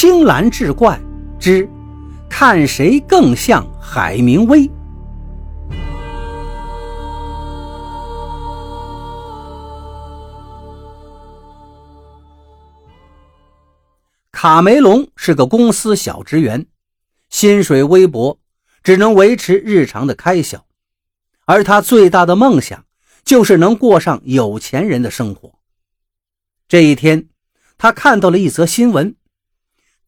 青蓝志怪之看谁更像海明威。卡梅隆是个公司小职员，薪水微薄，只能维持日常的开销。而他最大的梦想就是能过上有钱人的生活。这一天，他看到了一则新闻：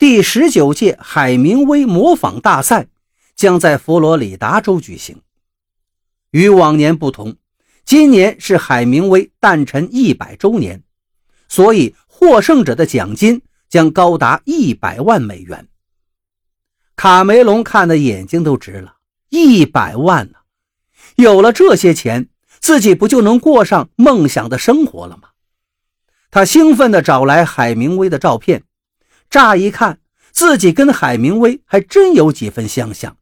第十九届海明威模仿大赛将在佛罗里达州举行。与往年不同，今年是海明威诞辰一百周年，所以获胜者的奖金。将高达一百万美元。卡梅隆看的眼睛都直了，一百万呢！有了这些钱，自己不就能过上梦想的生活了吗？他兴奋地找来海明威的照片，乍一看，自己跟海明威还真有几分相像。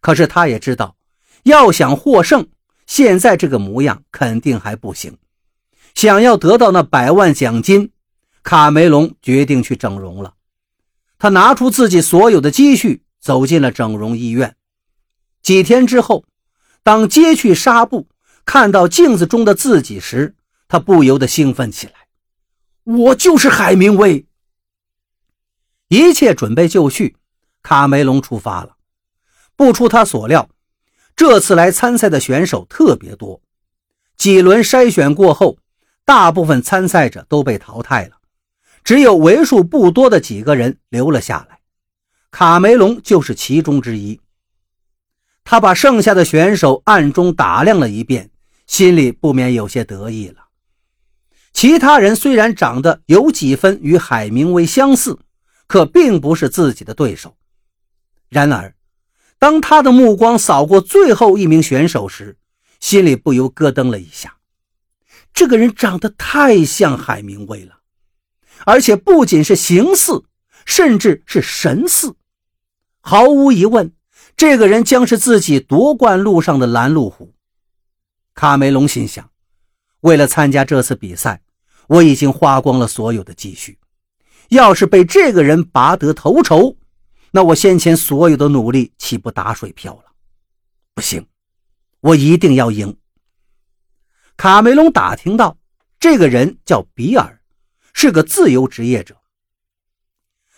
可是他也知道，要想获胜，现在这个模样肯定还不行。想要得到那百万奖金。卡梅隆决定去整容了。他拿出自己所有的积蓄，走进了整容医院。几天之后，当揭去纱布，看到镜子中的自己时，他不由得兴奋起来：“我就是海明威！”一切准备就绪，卡梅隆出发了。不出他所料，这次来参赛的选手特别多。几轮筛选过后，大部分参赛者都被淘汰了。只有为数不多的几个人留了下来，卡梅隆就是其中之一。他把剩下的选手暗中打量了一遍，心里不免有些得意了。其他人虽然长得有几分与海明威相似，可并不是自己的对手。然而，当他的目光扫过最后一名选手时，心里不由咯噔了一下。这个人长得太像海明威了。而且不仅是形似，甚至是神似。毫无疑问，这个人将是自己夺冠路上的拦路虎。卡梅隆心想：为了参加这次比赛，我已经花光了所有的积蓄。要是被这个人拔得头筹，那我先前所有的努力岂不打水漂了？不行，我一定要赢。卡梅隆打听到，这个人叫比尔。是个自由职业者。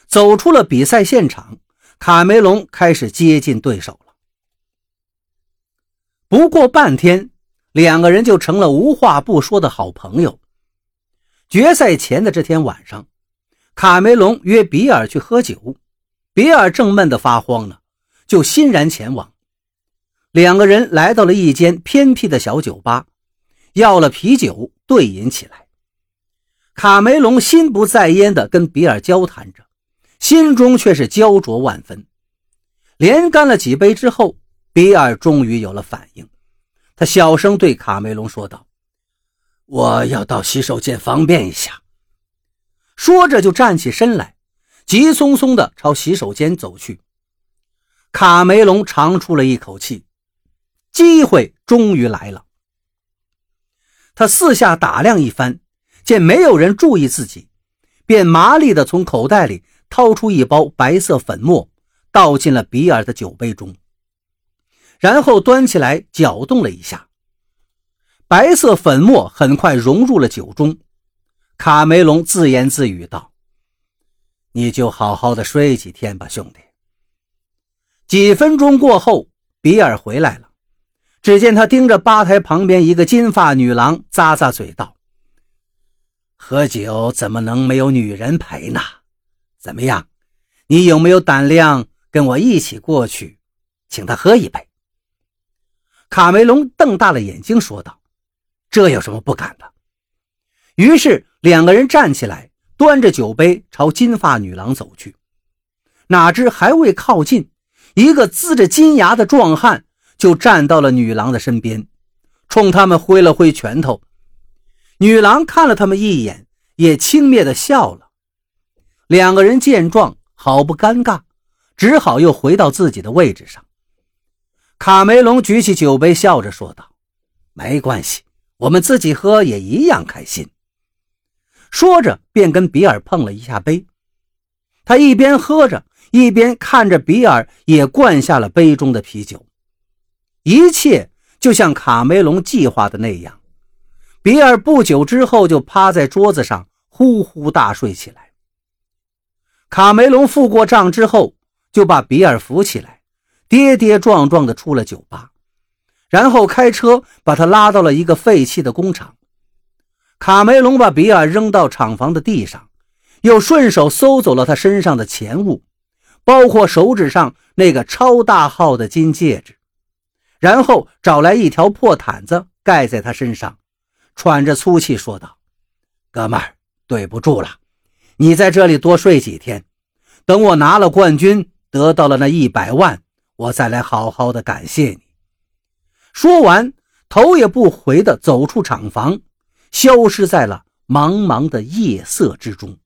走出了比赛现场，卡梅隆开始接近对手了。不过半天，两个人就成了无话不说的好朋友。决赛前的这天晚上，卡梅隆约比尔去喝酒，比尔正闷得发慌呢，就欣然前往。两个人来到了一间偏僻的小酒吧，要了啤酒对饮起来。卡梅隆心不在焉地跟比尔交谈着，心中却是焦灼万分。连干了几杯之后，比尔终于有了反应。他小声对卡梅隆说道：“我要到洗手间方便一下。”说着就站起身来，急匆匆地朝洗手间走去。卡梅隆长出了一口气，机会终于来了。他四下打量一番。见没有人注意自己，便麻利地从口袋里掏出一包白色粉末，倒进了比尔的酒杯中，然后端起来搅动了一下，白色粉末很快融入了酒中。卡梅隆自言自语道：“你就好好的睡几天吧，兄弟。”几分钟过后，比尔回来了，只见他盯着吧台旁边一个金发女郎，咂咂嘴道。喝酒怎么能没有女人陪呢？怎么样，你有没有胆量跟我一起过去，请他喝一杯？卡梅隆瞪大了眼睛说道：“这有什么不敢的？”于是两个人站起来，端着酒杯朝金发女郎走去。哪知还未靠近，一个呲着金牙的壮汉就站到了女郎的身边，冲他们挥了挥拳头。女郎看了他们一眼，也轻蔑地笑了。两个人见状，好不尴尬，只好又回到自己的位置上。卡梅隆举起酒杯，笑着说道：“没关系，我们自己喝也一样开心。”说着，便跟比尔碰了一下杯。他一边喝着，一边看着比尔也灌下了杯中的啤酒。一切就像卡梅隆计划的那样，比尔不久之后就趴在桌子上呼呼大睡起来。卡梅隆付过账之后，就把比尔扶起来，跌跌撞撞地出了酒吧，然后开车把他拉到了一个废弃的工厂。卡梅隆把比尔扔到厂房的地上。又顺手搜走了他身上的钱物，包括手指上那个超大号的金戒指，然后找来一条破毯子盖在他身上，喘着粗气说道：“哥们儿，对不住了，你在这里多睡几天，等我拿了冠军，得到了那一百万，我再来好好的感谢你。”说完，头也不回地走出厂房，消失在了茫茫的夜色之中。